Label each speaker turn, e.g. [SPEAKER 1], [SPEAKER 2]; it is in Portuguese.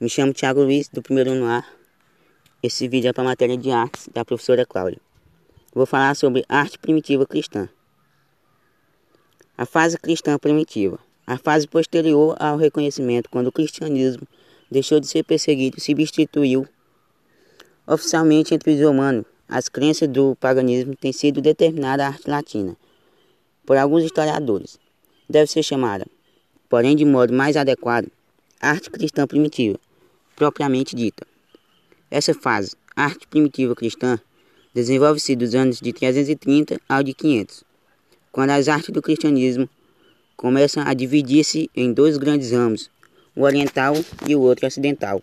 [SPEAKER 1] Me chamo Thiago Luiz, do primeiro ano A. Esse vídeo é para a matéria de artes da professora Cláudia. Vou falar sobre arte primitiva cristã. A fase cristã primitiva. A fase posterior ao reconhecimento, quando o cristianismo deixou de ser perseguido e substituiu oficialmente entre os humanos. As crenças do paganismo têm sido determinada a arte latina por alguns historiadores. Deve ser chamada, porém de modo mais adequado, arte cristã primitiva propriamente dita. Essa fase, arte primitiva cristã, desenvolve-se dos anos de 330 ao de 500, quando as artes do cristianismo começam a dividir-se em dois grandes ramos, o oriental e o outro ocidental.